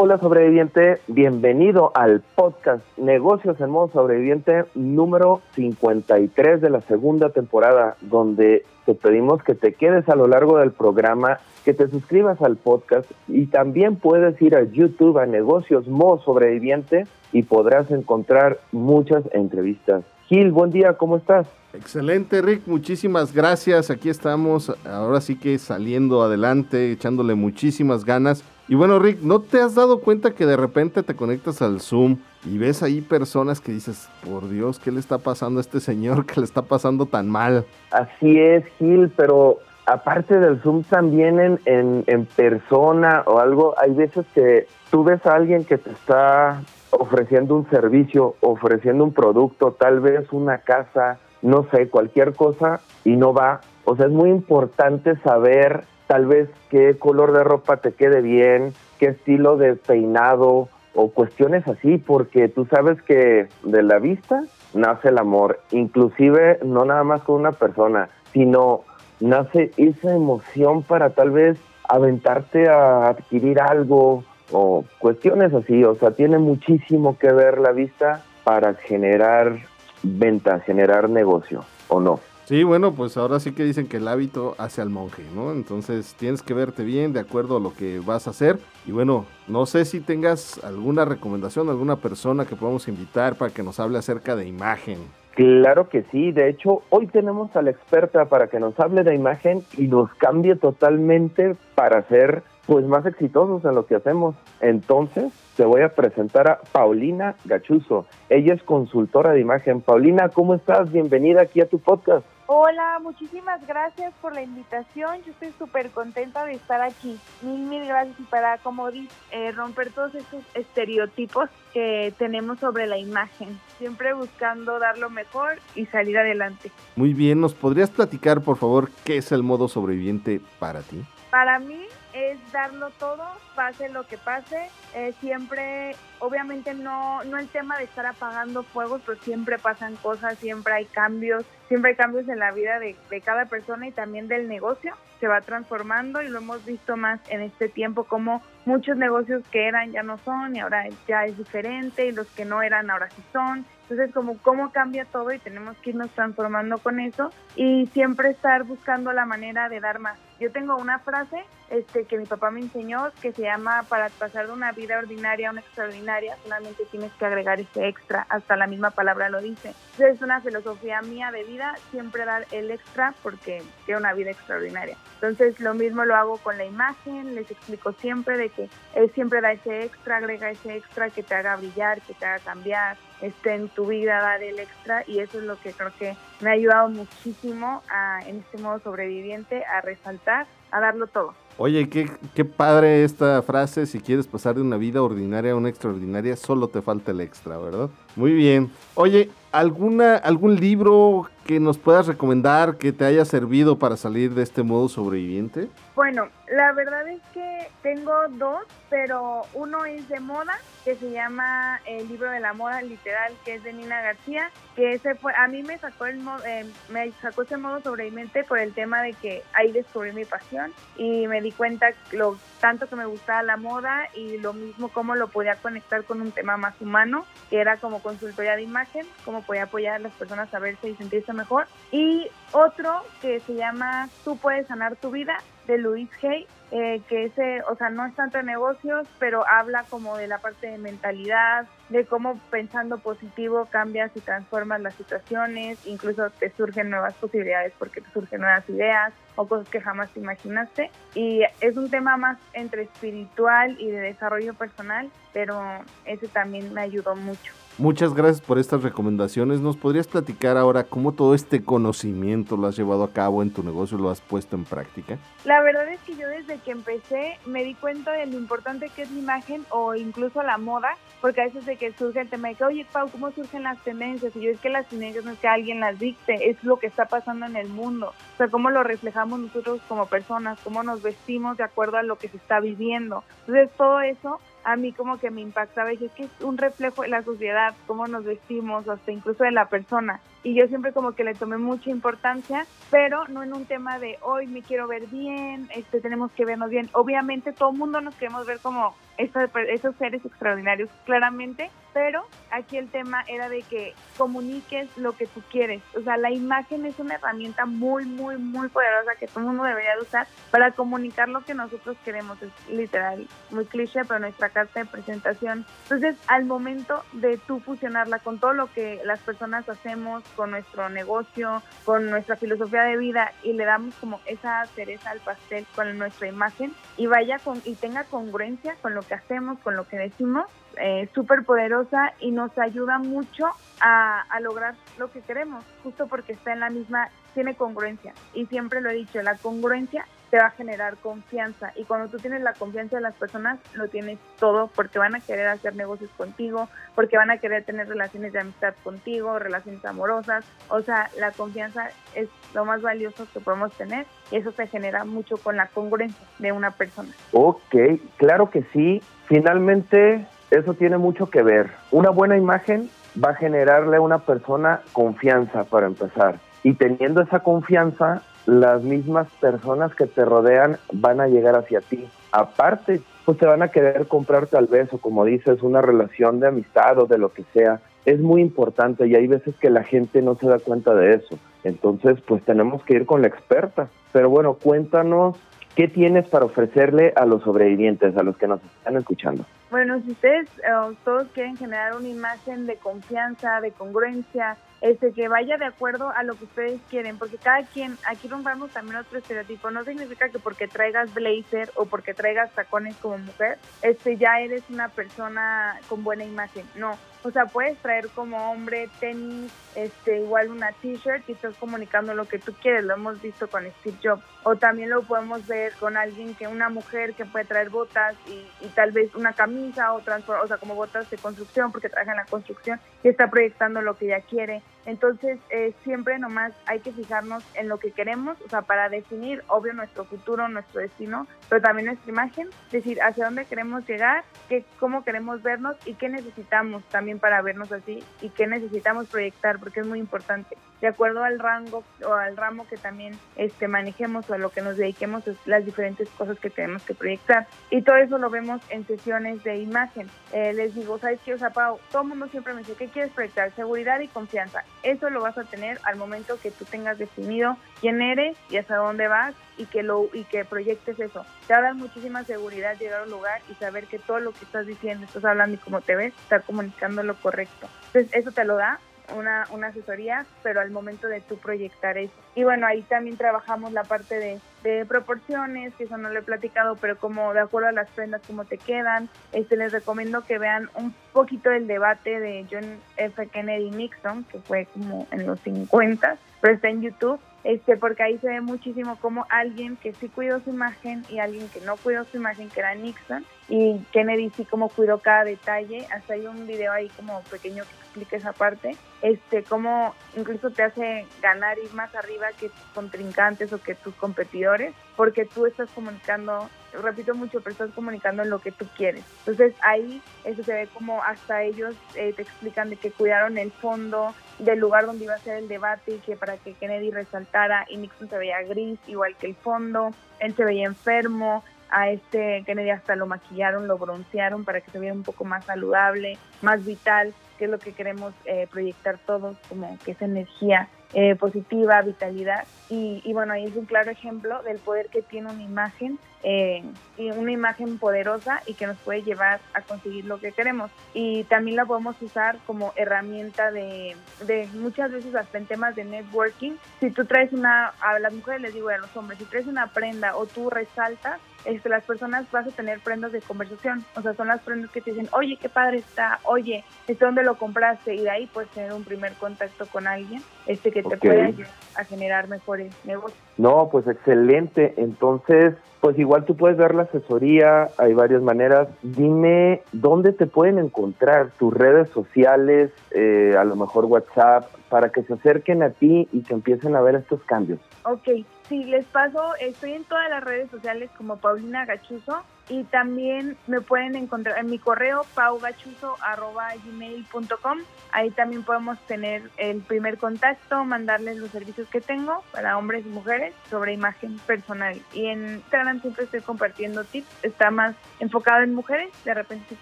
Hola sobreviviente, bienvenido al podcast Negocios en modo sobreviviente número 53 de la segunda temporada, donde te pedimos que te quedes a lo largo del programa, que te suscribas al podcast y también puedes ir a YouTube a Negocios modo sobreviviente y podrás encontrar muchas entrevistas. Gil, buen día, ¿cómo estás? Excelente, Rick, muchísimas gracias. Aquí estamos, ahora sí que saliendo adelante, echándole muchísimas ganas. Y bueno, Rick, ¿no te has dado cuenta que de repente te conectas al Zoom y ves ahí personas que dices, por Dios, ¿qué le está pasando a este señor que le está pasando tan mal? Así es, Gil, pero aparte del Zoom también en, en, persona o algo, hay veces que tú ves a alguien que te está ofreciendo un servicio, ofreciendo un producto, tal vez una casa, no sé, cualquier cosa y no va. O sea, es muy importante saber tal vez qué color de ropa te quede bien, qué estilo de peinado o cuestiones así, porque tú sabes que de la vista nace el amor, inclusive no nada más con una persona, sino nace esa emoción para tal vez aventarte a adquirir algo o cuestiones así, o sea, tiene muchísimo que ver la vista para generar ventas, generar negocio, ¿o no? Sí, bueno, pues ahora sí que dicen que el hábito hace al monje, ¿no? Entonces tienes que verte bien de acuerdo a lo que vas a hacer. Y bueno, no sé si tengas alguna recomendación, alguna persona que podamos invitar para que nos hable acerca de imagen. Claro que sí, de hecho hoy tenemos a la experta para que nos hable de imagen y nos cambie totalmente para ser pues más exitosos en lo que hacemos. Entonces, te voy a presentar a Paulina Gachuzo. Ella es consultora de imagen. Paulina, ¿cómo estás? Bienvenida aquí a tu podcast. Hola, muchísimas gracias por la invitación. Yo estoy súper contenta de estar aquí. Mil, mil gracias y para, como dices, eh, romper todos estos estereotipos que tenemos sobre la imagen. Siempre buscando dar lo mejor y salir adelante. Muy bien, ¿nos podrías platicar, por favor, qué es el modo sobreviviente para ti? Para mí es darlo todo, pase lo que pase. Eh, siempre, obviamente no, no el tema de estar apagando fuegos, pero siempre pasan cosas, siempre hay cambios, siempre hay cambios en la vida de, de cada persona y también del negocio. Se va transformando y lo hemos visto más en este tiempo, como muchos negocios que eran ya no son y ahora ya es diferente y los que no eran ahora sí son. Entonces, como cómo cambia todo y tenemos que irnos transformando con eso y siempre estar buscando la manera de dar más. Yo tengo una frase este, que mi papá me enseñó que se llama para pasar de una vida ordinaria a una extraordinaria, solamente tienes que agregar ese extra, hasta la misma palabra lo dice. Es una filosofía mía de vida, siempre dar el extra porque quiero una vida extraordinaria. Entonces, lo mismo lo hago con la imagen, les explico siempre de que él siempre da ese extra, agrega ese extra que te haga brillar, que te haga cambiar, esté en tu vida dar el extra y eso es lo que creo que me ha ayudado muchísimo en este modo sobreviviente a resaltar, a darlo todo. Oye, qué, qué padre esta frase, si quieres pasar de una vida ordinaria a una extraordinaria, solo te falta el extra, ¿verdad? Muy bien. Oye, ¿alguna, ¿algún libro que nos puedas recomendar que te haya servido para salir de este modo sobreviviente? Bueno, la verdad es que tengo dos, pero uno es de moda, que se llama El libro de la moda literal, que es de Nina García, que ese fue, a mí me sacó el eh, me sacó ese modo sobreviviente por el tema de que ahí descubrí mi pasión y me di cuenta lo tanto que me gustaba la moda y lo mismo cómo lo podía conectar con un tema más humano, que era como consultoría de imagen, cómo podía apoyar a las personas a verse y sentirse mejor. Y otro que se llama Tú puedes sanar tu vida, de Luis Hay, eh, que ese, o sea, no es tanto de negocios, pero habla como de la parte de mentalidad, de cómo pensando positivo cambias y transformas las situaciones, incluso te surgen nuevas posibilidades porque te surgen nuevas ideas o cosas que jamás te imaginaste. Y es un tema más entre espiritual y de desarrollo personal, pero ese también me ayudó mucho. Muchas gracias por estas recomendaciones. ¿Nos podrías platicar ahora cómo todo este conocimiento lo has llevado a cabo en tu negocio, lo has puesto en práctica? La verdad es que yo desde que empecé me di cuenta de lo importante que es la imagen o incluso la moda porque a veces de que surge el tema de que, oye, Pau, ¿cómo surgen las tendencias? Y yo es que las tendencias no es que alguien las dicte, es lo que está pasando en el mundo. O sea, cómo lo reflejamos nosotros como personas, cómo nos vestimos de acuerdo a lo que se está viviendo. Entonces, todo eso a mí como que me impactaba y es que es un reflejo de la sociedad, cómo nos vestimos, hasta incluso de la persona. Y yo siempre como que le tomé mucha importancia, pero no en un tema de hoy me quiero ver bien, este tenemos que vernos bien. Obviamente todo el mundo nos queremos ver como esos seres extraordinarios, claramente, pero aquí el tema era de que comuniques lo que tú quieres. O sea, la imagen es una herramienta muy, muy, muy poderosa que todo el mundo debería usar para comunicar lo que nosotros queremos. Es literal, muy cliché, pero nuestra carta de presentación. Entonces, al momento de tú fusionarla con todo lo que las personas hacemos, con nuestro negocio, con nuestra filosofía de vida y le damos como esa cereza al pastel con nuestra imagen y vaya con y tenga congruencia con lo que hacemos, con lo que decimos, eh, súper poderosa y nos ayuda mucho a, a, lograr lo que queremos, justo porque está en la misma, tiene congruencia. Y siempre lo he dicho, la congruencia te va a generar confianza. Y cuando tú tienes la confianza de las personas, lo tienes todo, porque van a querer hacer negocios contigo, porque van a querer tener relaciones de amistad contigo, relaciones amorosas. O sea, la confianza es lo más valioso que podemos tener y eso se genera mucho con la congruencia de una persona. Ok, claro que sí. Finalmente, eso tiene mucho que ver. Una buena imagen va a generarle a una persona confianza para empezar. Y teniendo esa confianza, las mismas personas que te rodean van a llegar hacia ti. Aparte, pues te van a querer comprar tal vez, o como dices, una relación de amistad o de lo que sea. Es muy importante y hay veces que la gente no se da cuenta de eso. Entonces, pues tenemos que ir con la experta. Pero bueno, cuéntanos ¿Qué tienes para ofrecerle a los sobrevivientes, a los que nos están escuchando? Bueno, si ustedes uh, todos quieren generar una imagen de confianza, de congruencia, este que vaya de acuerdo a lo que ustedes quieren, porque cada quien, aquí rompamos también otro estereotipo, no significa que porque traigas blazer o porque traigas tacones como mujer, este ya eres una persona con buena imagen, no, o sea, puedes traer como hombre tenis, este, igual una t-shirt y estás comunicando lo que tú quieres, lo hemos visto con Steve Jobs. O también lo podemos ver con alguien que, una mujer que puede traer botas y, tal vez una camisa o, o sea, como botas de construcción porque trabaja en la construcción y está proyectando lo que ella quiere. Entonces, eh, siempre nomás hay que fijarnos en lo que queremos, o sea, para definir, obvio, nuestro futuro, nuestro destino, pero también nuestra imagen, decir hacia dónde queremos llegar, qué, cómo queremos vernos y qué necesitamos también para vernos así y qué necesitamos proyectar, porque es muy importante. De acuerdo al rango o al ramo que también este, manejemos o a lo que nos dediquemos, es las diferentes cosas que tenemos que proyectar. Y todo eso lo vemos en sesiones de imagen. Eh, les digo, ¿sabes qué? O sea, todo el mundo siempre me dice, ¿qué quieres proyectar? Seguridad y confianza. Eso lo vas a tener al momento que tú tengas definido quién eres y hasta dónde vas y que lo y que proyectes eso. Te va a dar muchísima seguridad llegar a un lugar y saber que todo lo que estás diciendo, estás hablando y cómo te ves, está comunicando lo correcto. Entonces, eso te lo da una, una asesoría, pero al momento de tú proyectar eso. Y bueno, ahí también trabajamos la parte de, proporciones, que eso no lo he platicado, pero como de acuerdo a las prendas, cómo te quedan. Este, les recomiendo que vean un poquito el debate de John F. Kennedy Nixon, que fue como en los 50, pero está en YouTube este, porque ahí se ve muchísimo como alguien que sí cuidó su imagen y alguien que no cuidó su imagen, que era Nixon, y Kennedy sí como cuidó cada detalle, hasta hay un video ahí como pequeño que explica esa parte, este, como incluso te hace ganar ir más arriba que tus contrincantes o que tus competidores, porque tú estás comunicando, repito mucho, pero estás comunicando lo que tú quieres. Entonces ahí eso se ve como hasta ellos eh, te explican de que cuidaron el fondo del lugar donde iba a ser el debate y que para que Kennedy resaltara y Nixon se veía gris, igual que el fondo, él se veía enfermo, a este Kennedy hasta lo maquillaron, lo broncearon para que se viera un poco más saludable, más vital, que es lo que queremos eh, proyectar todos, como que esa energía eh, positiva, vitalidad. Y, y, bueno, ahí es un claro ejemplo del poder que tiene una imagen, eh, y una imagen poderosa y que nos puede llevar a conseguir lo que queremos. Y también la podemos usar como herramienta de, de muchas veces hasta en temas de networking. Si tú traes una, a las mujeres les digo a los hombres, si traes una prenda o tú resaltas, este, las personas vas a tener prendas de conversación. O sea, son las prendas que te dicen, oye, qué padre está, oye, ¿este dónde lo compraste? Y de ahí puedes tener un primer contacto con alguien este que te okay. puede ayudar a generar mejores negocios. No, pues excelente. Entonces, pues igual tú puedes ver la asesoría, hay varias maneras. Dime dónde te pueden encontrar, tus redes sociales, eh, a lo mejor WhatsApp, para que se acerquen a ti y que empiecen a ver estos cambios. Ok, sí, les paso, estoy en todas las redes sociales como Paulina Gachuzo y también me pueden encontrar en mi correo paugachuzo.gmail.com. Ahí también podemos tener el primer contacto, mandarles los servicios que tengo para hombres y mujeres sobre imagen personal. Y en Instagram siempre estoy compartiendo tips, está más enfocado en mujeres, de repente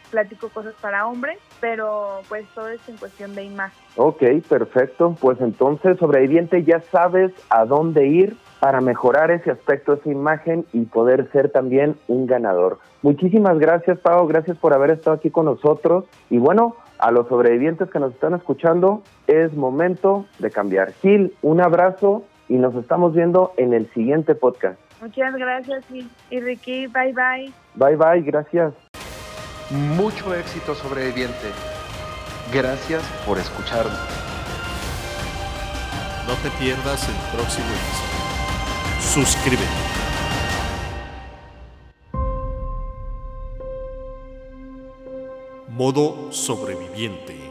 platico cosas para hombres, pero pues todo es en cuestión de imagen. Ok, perfecto. Pues entonces, sobreviviente, ya sabes a dónde ir para mejorar ese aspecto, esa imagen y poder ser también un ganador. Muchísimas gracias, Pau, gracias por haber estado aquí con nosotros. Y bueno, a los sobrevivientes que nos están escuchando, es momento de cambiar. Gil, un abrazo y nos estamos viendo en el siguiente podcast. Muchas gracias, Gil. Y Ricky, bye bye. Bye bye, gracias. Mucho éxito, sobreviviente. Gracias por escucharnos. No te pierdas el próximo episodio. Suscríbete. Modo sobreviviente.